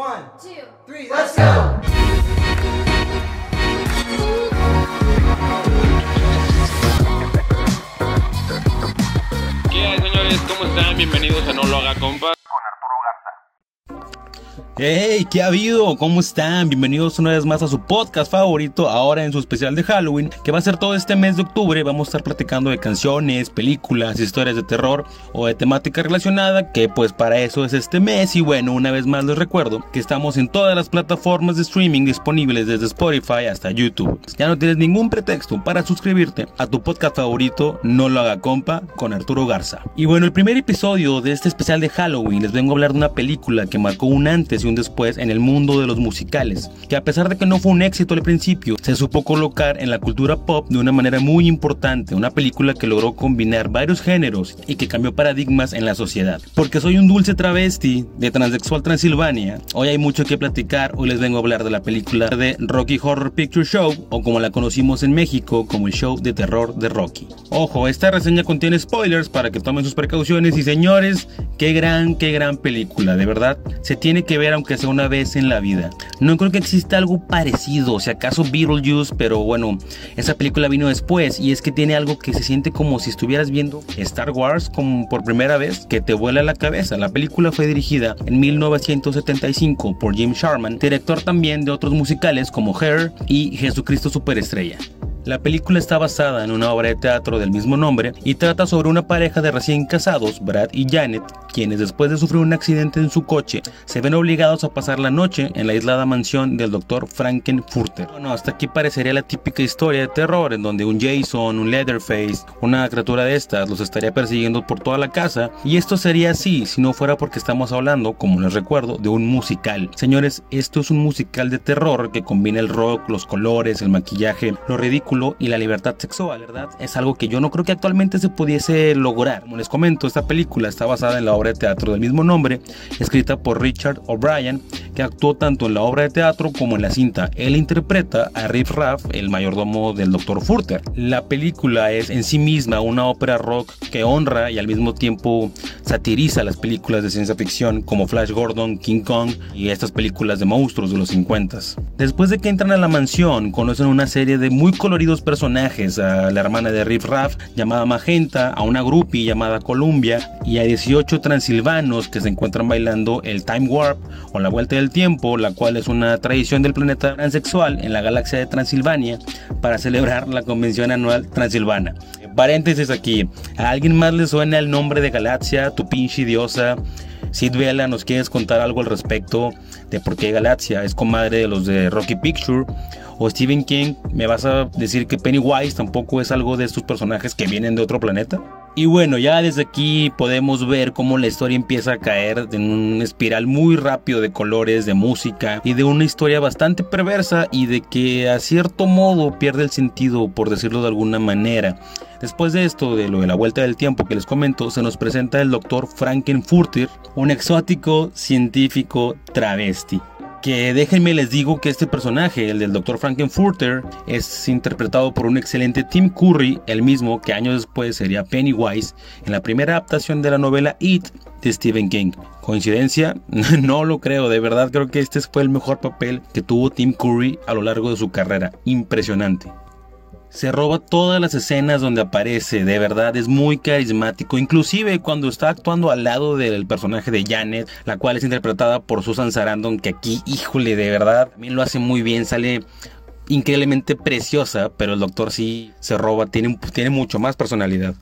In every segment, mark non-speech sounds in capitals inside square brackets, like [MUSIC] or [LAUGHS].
One, two, three, let's go. ¿Qué hay, señores? ¿Cómo están? Bienvenidos a No Lo Haga Compa. Hey, ¿qué ha habido? ¿Cómo están? Bienvenidos una vez más a su podcast favorito, ahora en su especial de Halloween, que va a ser todo este mes de octubre. Vamos a estar platicando de canciones, películas, historias de terror o de temática relacionada, que pues para eso es este mes. Y bueno, una vez más les recuerdo que estamos en todas las plataformas de streaming disponibles desde Spotify hasta YouTube. Ya no tienes ningún pretexto para suscribirte a tu podcast favorito, No lo haga compa, con Arturo Garza. Y bueno, el primer episodio de este especial de Halloween les vengo a hablar de una película que marcó un antes y un después en el mundo de los musicales, que a pesar de que no fue un éxito al principio, se supo colocar en la cultura pop de una manera muy importante, una película que logró combinar varios géneros y que cambió paradigmas en la sociedad. Porque soy un dulce travesti de Transexual Transilvania, hoy hay mucho que platicar, hoy les vengo a hablar de la película de Rocky Horror Picture Show, o como la conocimos en México como el show de terror de Rocky. Ojo, esta reseña contiene spoilers para que tomen sus precauciones y señores, qué gran, qué gran película, de verdad, se tiene que ver aunque sea una vez en la vida. No creo que exista algo parecido, si acaso Beetlejuice, pero bueno, esa película vino después y es que tiene algo que se siente como si estuvieras viendo Star Wars como por primera vez, que te vuela la cabeza. La película fue dirigida en 1975 por Jim Sharman, director también de otros musicales como Hair y Jesucristo Superestrella. La película está basada en una obra de teatro del mismo nombre y trata sobre una pareja de recién casados, Brad y Janet, quienes después de sufrir un accidente en su coche se ven obligados a pasar la noche en la aislada mansión del Dr. Frankenfurter. Bueno, hasta aquí parecería la típica historia de terror en donde un Jason, un Leatherface, una criatura de estas los estaría persiguiendo por toda la casa y esto sería así si no fuera porque estamos hablando, como les recuerdo, de un musical. Señores, esto es un musical de terror que combina el rock, los colores, el maquillaje, lo ridículo y la libertad sexual, ¿verdad? Es algo que yo no creo que actualmente se pudiese lograr. Como les comento, esta película está basada en la obra de teatro del mismo nombre, escrita por Richard O'Brien, que actuó tanto en la obra de teatro como en la cinta. Él interpreta a Riff Raff, el mayordomo del Dr. Furter. La película es en sí misma una ópera rock que honra y al mismo tiempo satiriza las películas de ciencia ficción como Flash Gordon, King Kong y estas películas de monstruos de los 50. Después de que entran a la mansión, conocen una serie de muy coloridos personajes, a la hermana de Riff Raff llamada Magenta, a una groupie llamada Columbia y a 18 transilvanos que se encuentran bailando el Time Warp o la Vuelta del Tiempo, la cual es una tradición del planeta transexual en la galaxia de Transilvania para celebrar la convención anual transilvana. Paréntesis aquí, ¿a alguien más le suena el nombre de Galaxia, tu pinche diosa? Sid Vela, ¿nos quieres contar algo al respecto de por qué Galaxia es comadre de los de Rocky Picture? O Stephen King, ¿me vas a decir que Pennywise tampoco es algo de estos personajes que vienen de otro planeta? Y bueno, ya desde aquí podemos ver cómo la historia empieza a caer en un espiral muy rápido de colores, de música y de una historia bastante perversa y de que a cierto modo pierde el sentido, por decirlo de alguna manera. Después de esto, de lo de la vuelta del tiempo que les comento, se nos presenta el doctor Frankenfurter, un exótico científico travesti. Que déjenme les digo que este personaje, el del Dr. Frankenfurter, es interpretado por un excelente Tim Curry, el mismo que años después sería Pennywise en la primera adaptación de la novela It de Stephen King. ¿Coincidencia? [LAUGHS] No lo creo, de verdad creo que este fue el mejor papel que tuvo Tim Curry a lo largo de su carrera. Impresionante. Se roba todas las escenas donde aparece, de verdad es muy carismático, inclusive cuando está actuando al lado del personaje de Janet, la cual es interpretada por Susan Sarandon, que aquí, híjole, de verdad, también lo hace muy bien, sale increíblemente preciosa, pero el doctor sí se roba, tiene, tiene mucho más personalidad.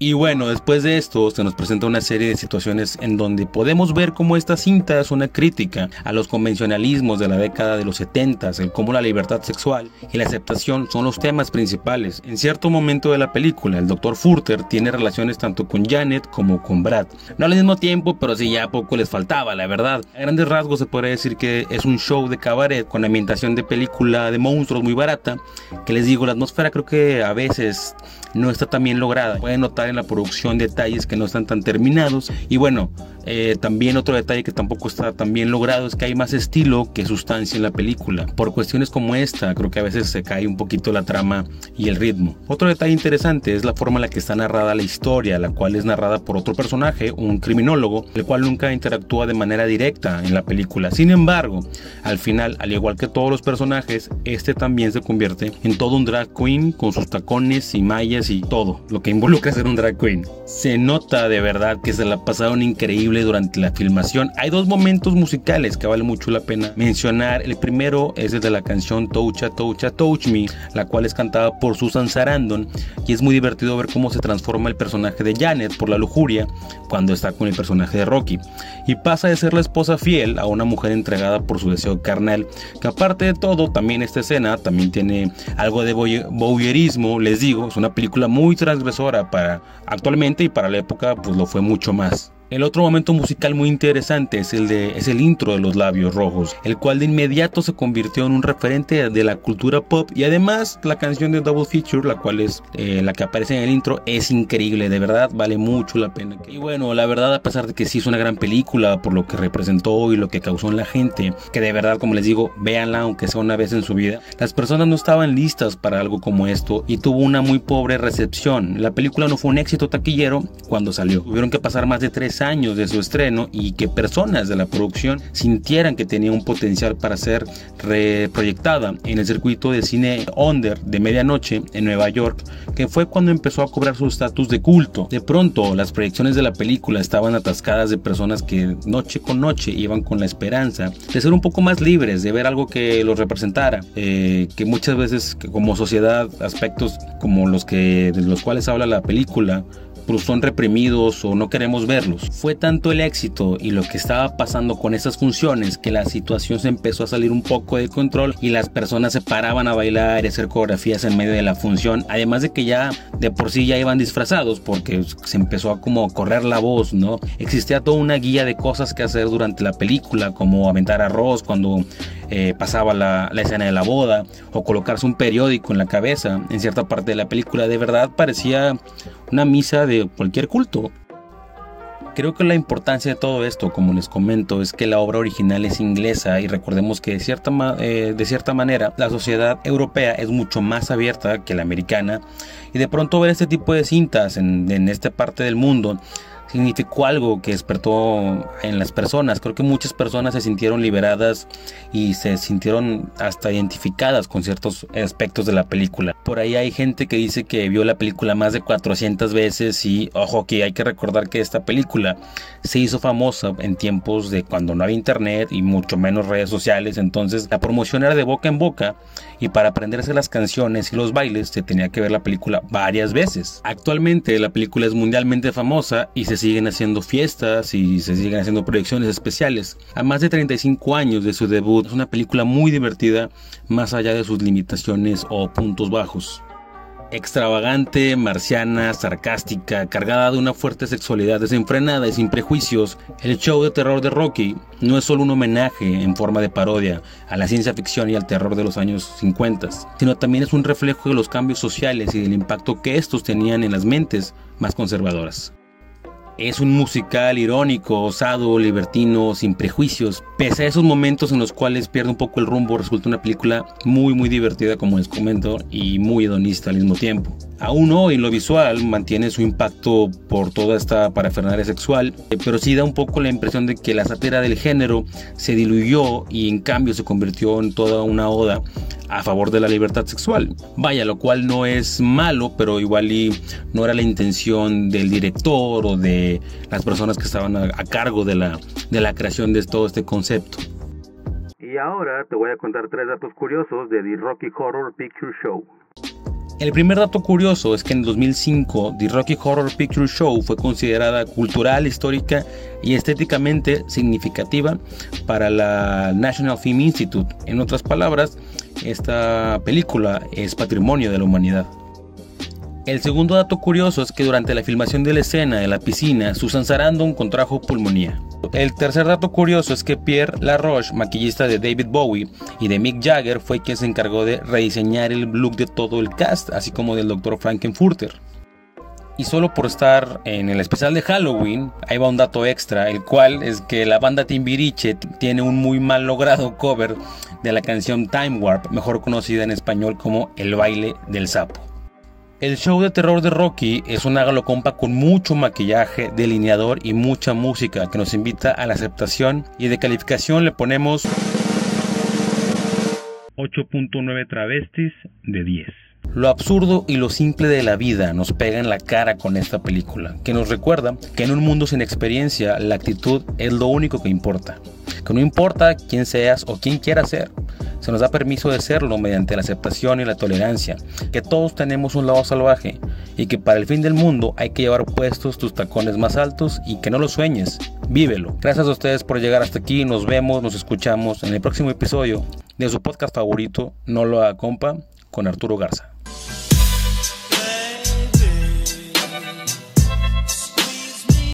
Y bueno, después de esto se nos presenta una serie de situaciones en donde podemos ver cómo esta cinta es una crítica a los convencionalismos de la década de los 70, el cómo la libertad sexual y la aceptación son los temas principales. En cierto momento de la película, el Dr. Furter tiene relaciones tanto con Janet como con Brad. No al mismo tiempo, pero sí ya poco les faltaba, la verdad. A grandes rasgos se podría decir que es un show de cabaret con ambientación de película de monstruos muy barata, que les digo, la atmósfera creo que a veces no está tan bien lograda. Pueden notar en la producción detalles que no están tan terminados. Y bueno, eh, también otro detalle que tampoco está tan bien logrado es que hay más estilo que sustancia en la película. Por cuestiones como esta, creo que a veces se cae un poquito la trama y el ritmo. Otro detalle interesante es la forma en la que está narrada la historia, la cual es narrada por otro personaje, un criminólogo, el cual nunca interactúa de manera directa en la película. Sin embargo, al final, al igual que todos los personajes, este también se convierte en todo un drag queen con sus tacones y mallas y todo lo que involucra ser un drag queen. Se nota de verdad que se la pasaron increíble durante la filmación. Hay dos momentos musicales que vale mucho la pena mencionar. El primero es el de la canción Toucha Toucha Touch Me, la cual es cantada por Susan Sarandon y es muy divertido ver cómo se transforma el personaje de Janet por la lujuria cuando está con el personaje de Rocky y pasa de ser la esposa fiel a una mujer entregada por su deseo carnal, que aparte de todo, también esta escena también tiene algo de voyeurismo, les digo, es una película muy transgresora para actualmente y para la época pues lo fue mucho más. El otro momento musical muy interesante es el, de, es el intro de Los Labios Rojos, el cual de inmediato se convirtió en un referente de la cultura pop y además la canción de Double Feature, la cual es eh, la que aparece en el intro, es increíble, de verdad vale mucho la pena. Y bueno, la verdad a pesar de que sí es una gran película por lo que representó y lo que causó en la gente, que de verdad como les digo, véanla aunque sea una vez en su vida, las personas no estaban listas para algo como esto y tuvo una muy pobre recepción. La película no fue un éxito taquillero cuando salió, tuvieron que pasar más de tres años de su estreno y que personas de la producción sintieran que tenía un potencial para ser reproyectada en el circuito de cine under de medianoche en Nueva York, que fue cuando empezó a cobrar su estatus de culto. De pronto, las proyecciones de la película estaban atascadas de personas que noche con noche iban con la esperanza de ser un poco más libres, de ver algo que los representara, eh, que muchas veces como sociedad aspectos como los que de los cuales habla la película son reprimidos o no queremos verlos. Fue tanto el éxito y lo que estaba pasando con esas funciones que la situación se empezó a salir un poco de control y las personas se paraban a bailar y hacer coreografías en medio de la función, además de que ya de por sí ya iban disfrazados porque se empezó a como correr la voz, ¿no? Existía toda una guía de cosas que hacer durante la película, como aventar arroz cuando eh, pasaba la, la, escena de la boda o colocarse un periódico en la cabeza en cierta parte de la película. De verdad parecía una misa de cualquier culto. Creo que la importancia de todo esto, como les comento, es que la obra original es inglesa y recordemos que de cierta, eh, de cierta manera la sociedad europea es mucho más abierta que la americana y de pronto ver este tipo de cintas en, en esta parte del mundo significó algo que despertó en las personas. Creo que muchas personas se sintieron liberadas y se sintieron hasta identificadas con ciertos aspectos de la película. Por ahí hay gente que dice que vio la película más de 400 veces y ojo que hay que recordar que esta película se hizo famosa en tiempos de cuando no había internet y mucho menos redes sociales. Entonces la promoción era de boca en boca y para aprenderse las canciones y los bailes se tenía que ver la película varias veces. Actualmente la película es mundialmente famosa y se siguen haciendo fiestas y se siguen haciendo proyecciones especiales. A más de 35 años de su debut, es una película muy divertida más allá de sus limitaciones o puntos bajos extravagante, marciana, sarcástica, cargada de una fuerte sexualidad desenfrenada y sin prejuicios, el show de terror de Rocky no es solo un homenaje en forma de parodia a la ciencia ficción y al terror de los años 50, sino también es un reflejo de los cambios sociales y del impacto que estos tenían en las mentes más conservadoras. Es un musical irónico, osado, libertino, sin prejuicios. Pese a esos momentos en los cuales pierde un poco el rumbo, resulta una película muy muy divertida como les comento y muy hedonista al mismo tiempo. Aún hoy lo visual mantiene su impacto por toda esta parafernalia sexual, eh, pero sí da un poco la impresión de que la sátira del género se diluyó y en cambio se convirtió en toda una oda a favor de la libertad sexual. Vaya, lo cual no es malo, pero igual y no era la intención del director o de las personas que estaban a, cargo de la, de la creación de todo este concepto. Y ahora te voy a contar tres datos curiosos de The Rocky Horror Picture Show. El primer dato curioso es que en 2005 The Rocky Horror Picture Show fue considerada cultural, histórica y estéticamente significativa para la National Film Institute. En otras palabras, esta película es patrimonio de la humanidad. El segundo dato curioso es que durante la filmación de la escena de la piscina, Susan Sarandon contrajo pulmonía. El tercer dato curioso es que Pierre Laroche, maquillista de David Bowie y de Mick Jagger, fue quien se encargó de rediseñar el look de todo el cast, así como del Dr. Frankenfurter. Y solo por estar en el especial de Halloween, ahí va un dato extra, el cual es que la banda Timbiriche tiene un muy mal logrado cover de la canción Time Warp, mejor conocida en español como El baile del sapo. El show de terror de Rocky es una galocompa con mucho maquillaje, delineador y mucha música que nos invita a la aceptación y de calificación le ponemos 8.9 travestis de 10. Lo absurdo y lo simple de la vida nos pega en la cara con esta película, que nos recuerda que en un mundo sin experiencia la actitud es lo único que importa. Que no importa quién seas o quién quieras ser, se nos da permiso de serlo mediante la aceptación y la tolerancia, que todos tenemos un lado salvaje y que para el fin del mundo hay que llevar puestos tus tacones más altos y que no lo sueñes, vívelo. Gracias a ustedes por llegar hasta aquí, nos vemos, nos escuchamos en el próximo episodio de su podcast favorito, No lo haga compa, con Arturo Garza.